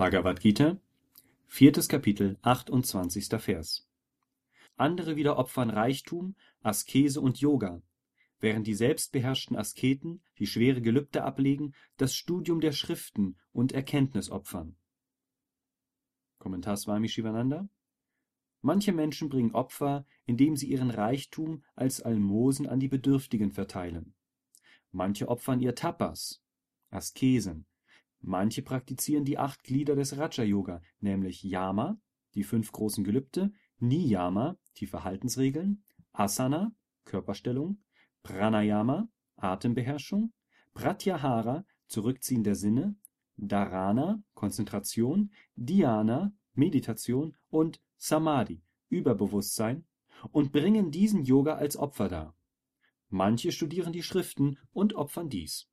Bhagavad Gita, viertes Kapitel, 28. Vers. Andere wieder opfern Reichtum, Askese und Yoga, während die selbstbeherrschten Asketen, die schwere Gelübde ablegen, das Studium der Schriften und Erkenntnis opfern. Kommentar Swami Shivananda Manche Menschen bringen Opfer, indem sie ihren Reichtum als Almosen an die Bedürftigen verteilen. Manche opfern ihr Tapas, Askesen. Manche praktizieren die acht Glieder des Raja Yoga, nämlich Yama, die fünf großen Gelübde, Niyama, die Verhaltensregeln, Asana, Körperstellung, Pranayama, Atembeherrschung, Pratyahara, Zurückziehen der Sinne, Dharana, Konzentration, Dhyana, Meditation und Samadhi, Überbewusstsein, und bringen diesen Yoga als Opfer dar. Manche studieren die Schriften und opfern dies